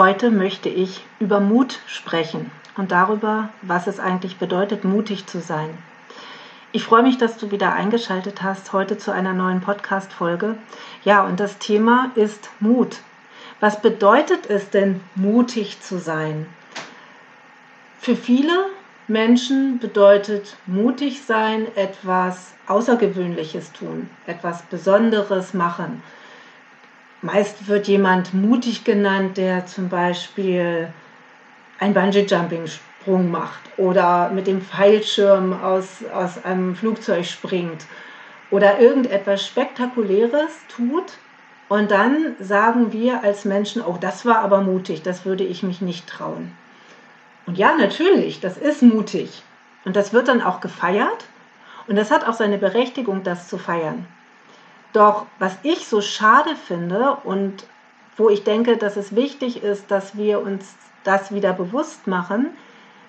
Heute möchte ich über Mut sprechen und darüber, was es eigentlich bedeutet, mutig zu sein. Ich freue mich, dass du wieder eingeschaltet hast heute zu einer neuen Podcast-Folge. Ja, und das Thema ist Mut. Was bedeutet es denn, mutig zu sein? Für viele Menschen bedeutet mutig sein etwas Außergewöhnliches tun, etwas Besonderes machen. Meist wird jemand mutig genannt, der zum Beispiel ein Bungee-Jumping-Sprung macht oder mit dem Fallschirm aus, aus einem Flugzeug springt oder irgendetwas Spektakuläres tut. Und dann sagen wir als Menschen, oh, das war aber mutig, das würde ich mich nicht trauen. Und ja, natürlich, das ist mutig. Und das wird dann auch gefeiert. Und das hat auch seine Berechtigung, das zu feiern. Doch was ich so schade finde und wo ich denke, dass es wichtig ist, dass wir uns das wieder bewusst machen,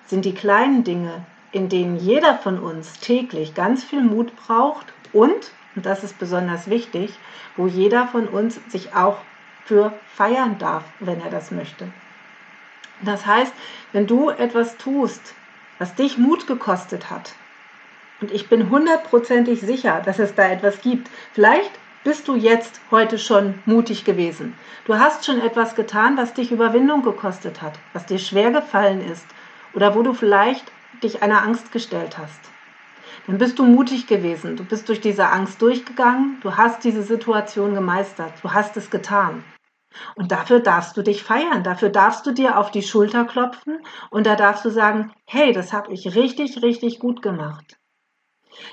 sind die kleinen Dinge, in denen jeder von uns täglich ganz viel Mut braucht und, und das ist besonders wichtig, wo jeder von uns sich auch für feiern darf, wenn er das möchte. Das heißt, wenn du etwas tust, was dich Mut gekostet hat, und ich bin hundertprozentig sicher, dass es da etwas gibt, vielleicht bist du jetzt heute schon mutig gewesen. Du hast schon etwas getan, was dich Überwindung gekostet hat, was dir schwer gefallen ist oder wo du vielleicht dich einer Angst gestellt hast. Dann bist du mutig gewesen. Du bist durch diese Angst durchgegangen. Du hast diese Situation gemeistert. Du hast es getan. Und dafür darfst du dich feiern, dafür darfst du dir auf die Schulter klopfen und da darfst du sagen, hey, das habe ich richtig, richtig gut gemacht.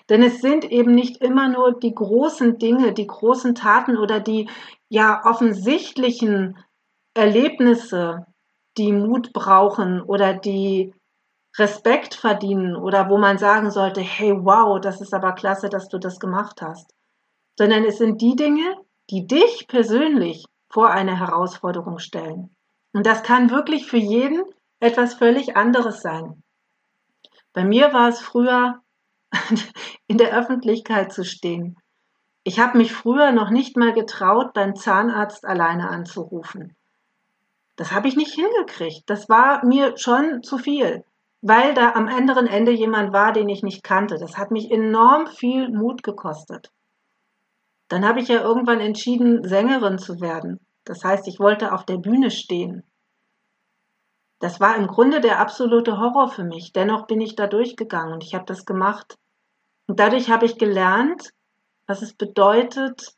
Denn es sind eben nicht immer nur die großen Dinge, die großen Taten oder die ja offensichtlichen Erlebnisse, die Mut brauchen oder die Respekt verdienen oder wo man sagen sollte, hey, wow, das ist aber klasse, dass du das gemacht hast. Sondern es sind die Dinge, die dich persönlich vor eine Herausforderung stellen. Und das kann wirklich für jeden etwas völlig anderes sein. Bei mir war es früher, in der Öffentlichkeit zu stehen. Ich habe mich früher noch nicht mal getraut, beim Zahnarzt alleine anzurufen. Das habe ich nicht hingekriegt. Das war mir schon zu viel, weil da am anderen Ende jemand war, den ich nicht kannte. Das hat mich enorm viel Mut gekostet. Dann habe ich ja irgendwann entschieden, Sängerin zu werden. Das heißt, ich wollte auf der Bühne stehen. Das war im Grunde der absolute Horror für mich. Dennoch bin ich da durchgegangen und ich habe das gemacht. Und dadurch habe ich gelernt, was es bedeutet,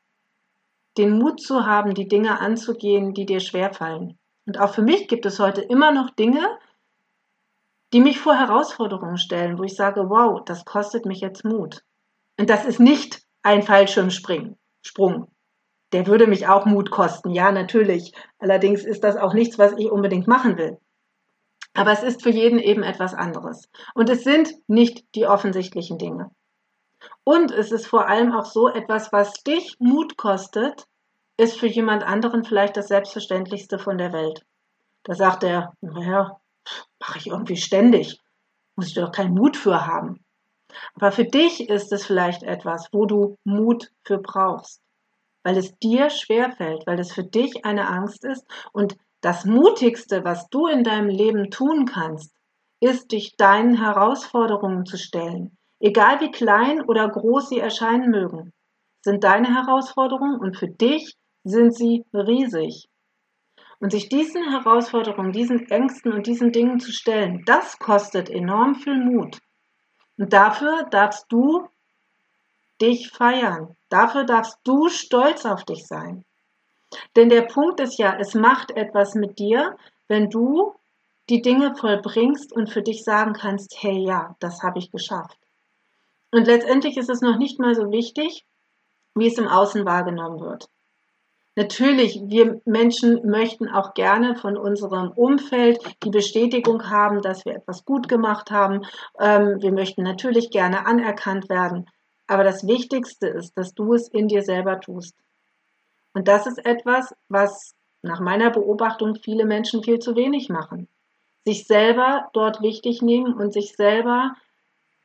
den Mut zu haben, die Dinge anzugehen, die dir schwerfallen. Und auch für mich gibt es heute immer noch Dinge, die mich vor Herausforderungen stellen, wo ich sage, wow, das kostet mich jetzt Mut. Und das ist nicht ein Fallschirmspringen. Sprung. Der würde mich auch Mut kosten, ja, natürlich. Allerdings ist das auch nichts, was ich unbedingt machen will. Aber es ist für jeden eben etwas anderes. Und es sind nicht die offensichtlichen Dinge. Und es ist vor allem auch so etwas, was dich Mut kostet, ist für jemand anderen vielleicht das Selbstverständlichste von der Welt. Da sagt er, naja, mache ich irgendwie ständig. Muss ich doch keinen Mut für haben. Aber für dich ist es vielleicht etwas, wo du Mut für brauchst, weil es dir schwerfällt, weil es für dich eine Angst ist. Und das Mutigste, was du in deinem Leben tun kannst, ist, dich deinen Herausforderungen zu stellen. Egal wie klein oder groß sie erscheinen mögen, sind deine Herausforderungen und für dich sind sie riesig. Und sich diesen Herausforderungen, diesen Ängsten und diesen Dingen zu stellen, das kostet enorm viel Mut. Und dafür darfst du dich feiern. Dafür darfst du stolz auf dich sein. Denn der Punkt ist ja, es macht etwas mit dir, wenn du die Dinge vollbringst und für dich sagen kannst, hey ja, das habe ich geschafft. Und letztendlich ist es noch nicht mal so wichtig, wie es im Außen wahrgenommen wird. Natürlich, wir Menschen möchten auch gerne von unserem Umfeld die Bestätigung haben, dass wir etwas gut gemacht haben. Ähm, wir möchten natürlich gerne anerkannt werden. Aber das Wichtigste ist, dass du es in dir selber tust. Und das ist etwas, was nach meiner Beobachtung viele Menschen viel zu wenig machen. Sich selber dort wichtig nehmen und sich selber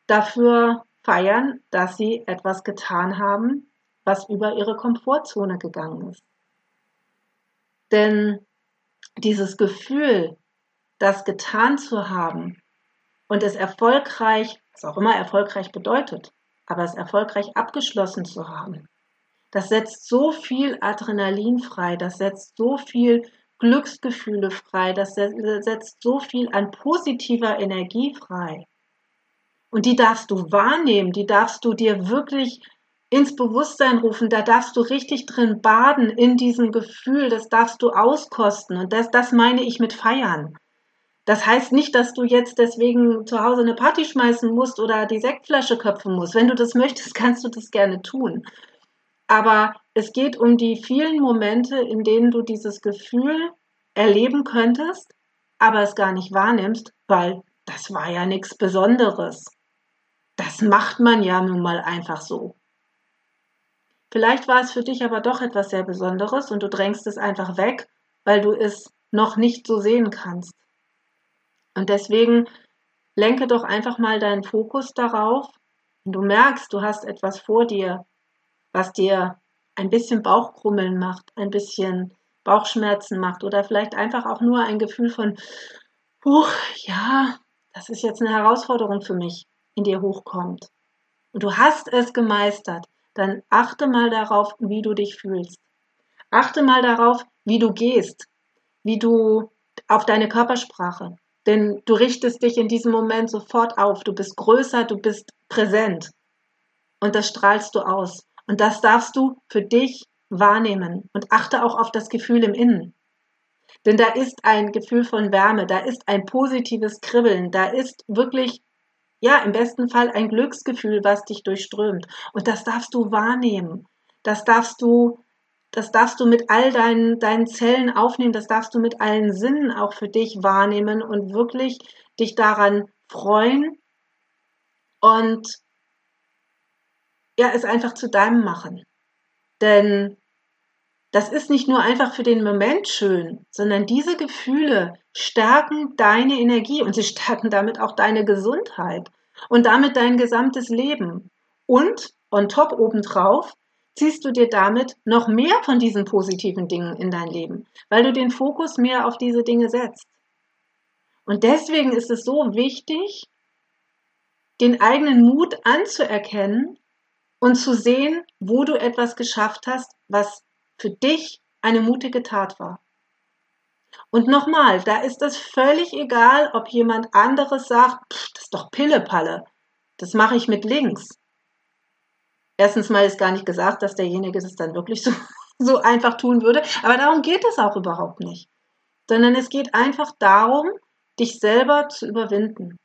dafür feiern, dass sie etwas getan haben, was über ihre Komfortzone gegangen ist. Denn dieses Gefühl, das getan zu haben und es erfolgreich, was auch immer erfolgreich bedeutet, aber es erfolgreich abgeschlossen zu haben, das setzt so viel Adrenalin frei, das setzt so viel Glücksgefühle frei, das setzt so viel an positiver Energie frei. Und die darfst du wahrnehmen, die darfst du dir wirklich ins Bewusstsein rufen, da darfst du richtig drin baden in diesem Gefühl, das darfst du auskosten. Und das, das meine ich mit feiern. Das heißt nicht, dass du jetzt deswegen zu Hause eine Party schmeißen musst oder die Sektflasche köpfen musst. Wenn du das möchtest, kannst du das gerne tun. Aber es geht um die vielen Momente, in denen du dieses Gefühl erleben könntest, aber es gar nicht wahrnimmst, weil das war ja nichts Besonderes. Das macht man ja nun mal einfach so. Vielleicht war es für dich aber doch etwas sehr Besonderes und du drängst es einfach weg, weil du es noch nicht so sehen kannst. Und deswegen lenke doch einfach mal deinen Fokus darauf, wenn du merkst, du hast etwas vor dir, was dir ein bisschen Bauchkrummeln macht, ein bisschen Bauchschmerzen macht oder vielleicht einfach auch nur ein Gefühl von, huch, ja, das ist jetzt eine Herausforderung für mich, in dir hochkommt. Und du hast es gemeistert dann achte mal darauf, wie du dich fühlst. Achte mal darauf, wie du gehst, wie du auf deine Körpersprache. Denn du richtest dich in diesem Moment sofort auf. Du bist größer, du bist präsent. Und das strahlst du aus. Und das darfst du für dich wahrnehmen. Und achte auch auf das Gefühl im Innen. Denn da ist ein Gefühl von Wärme, da ist ein positives Kribbeln, da ist wirklich ja, im besten Fall ein Glücksgefühl, was dich durchströmt. Und das darfst du wahrnehmen. Das darfst du, das darfst du mit all deinen, deinen Zellen aufnehmen. Das darfst du mit allen Sinnen auch für dich wahrnehmen und wirklich dich daran freuen und ja, es einfach zu deinem machen. Denn das ist nicht nur einfach für den Moment schön, sondern diese Gefühle stärken deine Energie und sie stärken damit auch deine Gesundheit und damit dein gesamtes Leben. Und on top obendrauf ziehst du dir damit noch mehr von diesen positiven Dingen in dein Leben, weil du den Fokus mehr auf diese Dinge setzt. Und deswegen ist es so wichtig, den eigenen Mut anzuerkennen und zu sehen, wo du etwas geschafft hast, was für dich eine mutige Tat war. Und nochmal, da ist es völlig egal, ob jemand anderes sagt, pff, das ist doch Pillepalle, das mache ich mit links. Erstens mal ist gar nicht gesagt, dass derjenige das dann wirklich so, so einfach tun würde, aber darum geht es auch überhaupt nicht. Sondern es geht einfach darum, dich selber zu überwinden.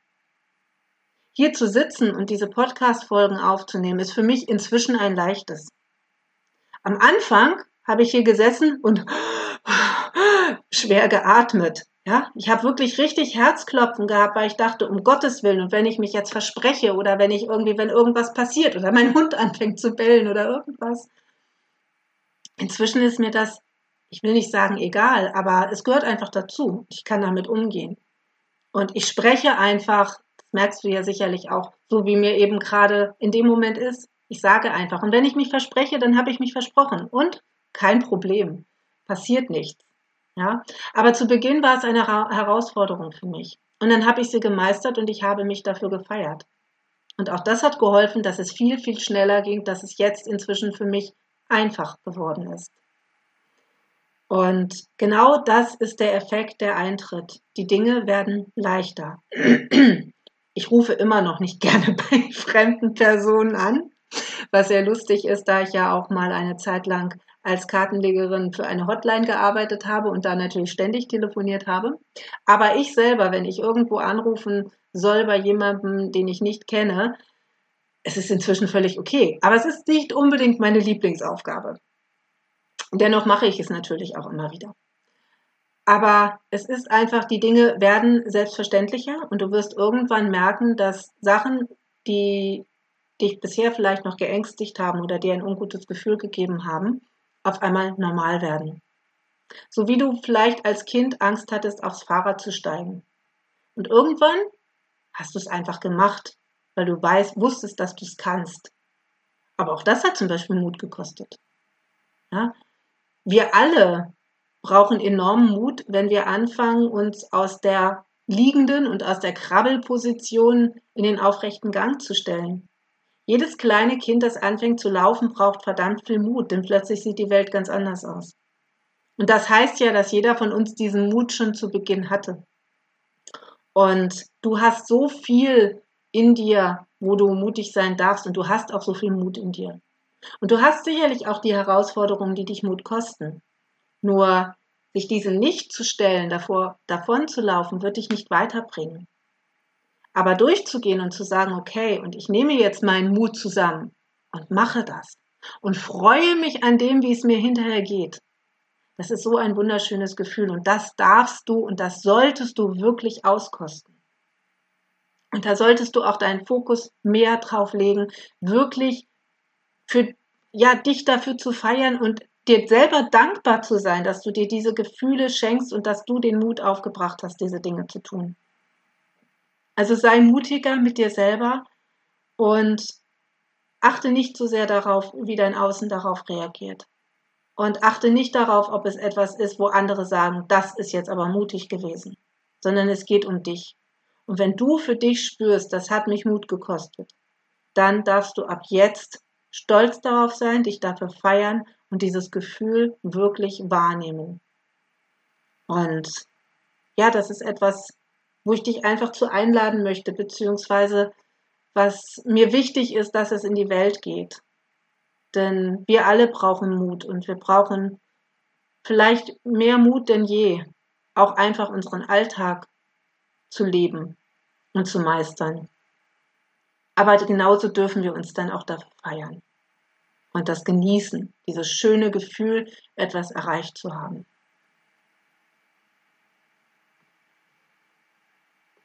Hier zu sitzen und diese Podcast-Folgen aufzunehmen, ist für mich inzwischen ein leichtes. Am Anfang habe ich hier gesessen und schwer geatmet. Ja, ich habe wirklich richtig Herzklopfen gehabt, weil ich dachte, um Gottes Willen, und wenn ich mich jetzt verspreche oder wenn ich irgendwie, wenn irgendwas passiert oder mein Hund anfängt zu bellen oder irgendwas. Inzwischen ist mir das, ich will nicht sagen egal, aber es gehört einfach dazu. Ich kann damit umgehen. Und ich spreche einfach, merkst du ja sicherlich auch, so wie mir eben gerade in dem Moment ist. Ich sage einfach. Und wenn ich mich verspreche, dann habe ich mich versprochen. Und kein Problem. Passiert nichts. Ja, aber zu Beginn war es eine Herausforderung für mich. Und dann habe ich sie gemeistert und ich habe mich dafür gefeiert. Und auch das hat geholfen, dass es viel, viel schneller ging, dass es jetzt inzwischen für mich einfach geworden ist. Und genau das ist der Effekt, der eintritt. Die Dinge werden leichter. Ich rufe immer noch nicht gerne bei fremden Personen an, was sehr lustig ist, da ich ja auch mal eine Zeit lang als Kartenlegerin für eine Hotline gearbeitet habe und da natürlich ständig telefoniert habe. Aber ich selber, wenn ich irgendwo anrufen soll bei jemandem, den ich nicht kenne, es ist inzwischen völlig okay. Aber es ist nicht unbedingt meine Lieblingsaufgabe. Dennoch mache ich es natürlich auch immer wieder. Aber es ist einfach, die Dinge werden selbstverständlicher und du wirst irgendwann merken, dass Sachen, die dich bisher vielleicht noch geängstigt haben oder dir ein ungutes Gefühl gegeben haben, auf einmal normal werden. So wie du vielleicht als Kind Angst hattest, aufs Fahrrad zu steigen. Und irgendwann hast du es einfach gemacht, weil du weißt, wusstest, dass du es kannst. Aber auch das hat zum Beispiel Mut gekostet. Ja? Wir alle brauchen enormen Mut, wenn wir anfangen, uns aus der liegenden und aus der Krabbelposition in den aufrechten Gang zu stellen. Jedes kleine Kind, das anfängt zu laufen, braucht verdammt viel Mut, denn plötzlich sieht die Welt ganz anders aus. Und das heißt ja, dass jeder von uns diesen Mut schon zu Beginn hatte. Und du hast so viel in dir, wo du mutig sein darfst und du hast auch so viel Mut in dir. Und du hast sicherlich auch die Herausforderungen, die dich Mut kosten. Nur sich diesen nicht zu stellen, davor davon zu laufen, wird dich nicht weiterbringen. Aber durchzugehen und zu sagen, okay, und ich nehme jetzt meinen Mut zusammen und mache das und freue mich an dem, wie es mir hinterher geht. Das ist so ein wunderschönes Gefühl und das darfst du und das solltest du wirklich auskosten. Und da solltest du auch deinen Fokus mehr drauf legen, wirklich für ja, dich dafür zu feiern und dir selber dankbar zu sein, dass du dir diese Gefühle schenkst und dass du den Mut aufgebracht hast, diese Dinge zu tun. Also sei mutiger mit dir selber und achte nicht so sehr darauf, wie dein Außen darauf reagiert. Und achte nicht darauf, ob es etwas ist, wo andere sagen, das ist jetzt aber mutig gewesen, sondern es geht um dich. Und wenn du für dich spürst, das hat mich Mut gekostet, dann darfst du ab jetzt stolz darauf sein, dich dafür feiern und dieses Gefühl wirklich wahrnehmen. Und ja, das ist etwas, wo ich dich einfach zu einladen möchte, beziehungsweise was mir wichtig ist, dass es in die Welt geht. Denn wir alle brauchen Mut und wir brauchen vielleicht mehr Mut denn je, auch einfach unseren Alltag zu leben und zu meistern. Aber genauso dürfen wir uns dann auch dafür feiern und das genießen, dieses schöne Gefühl, etwas erreicht zu haben.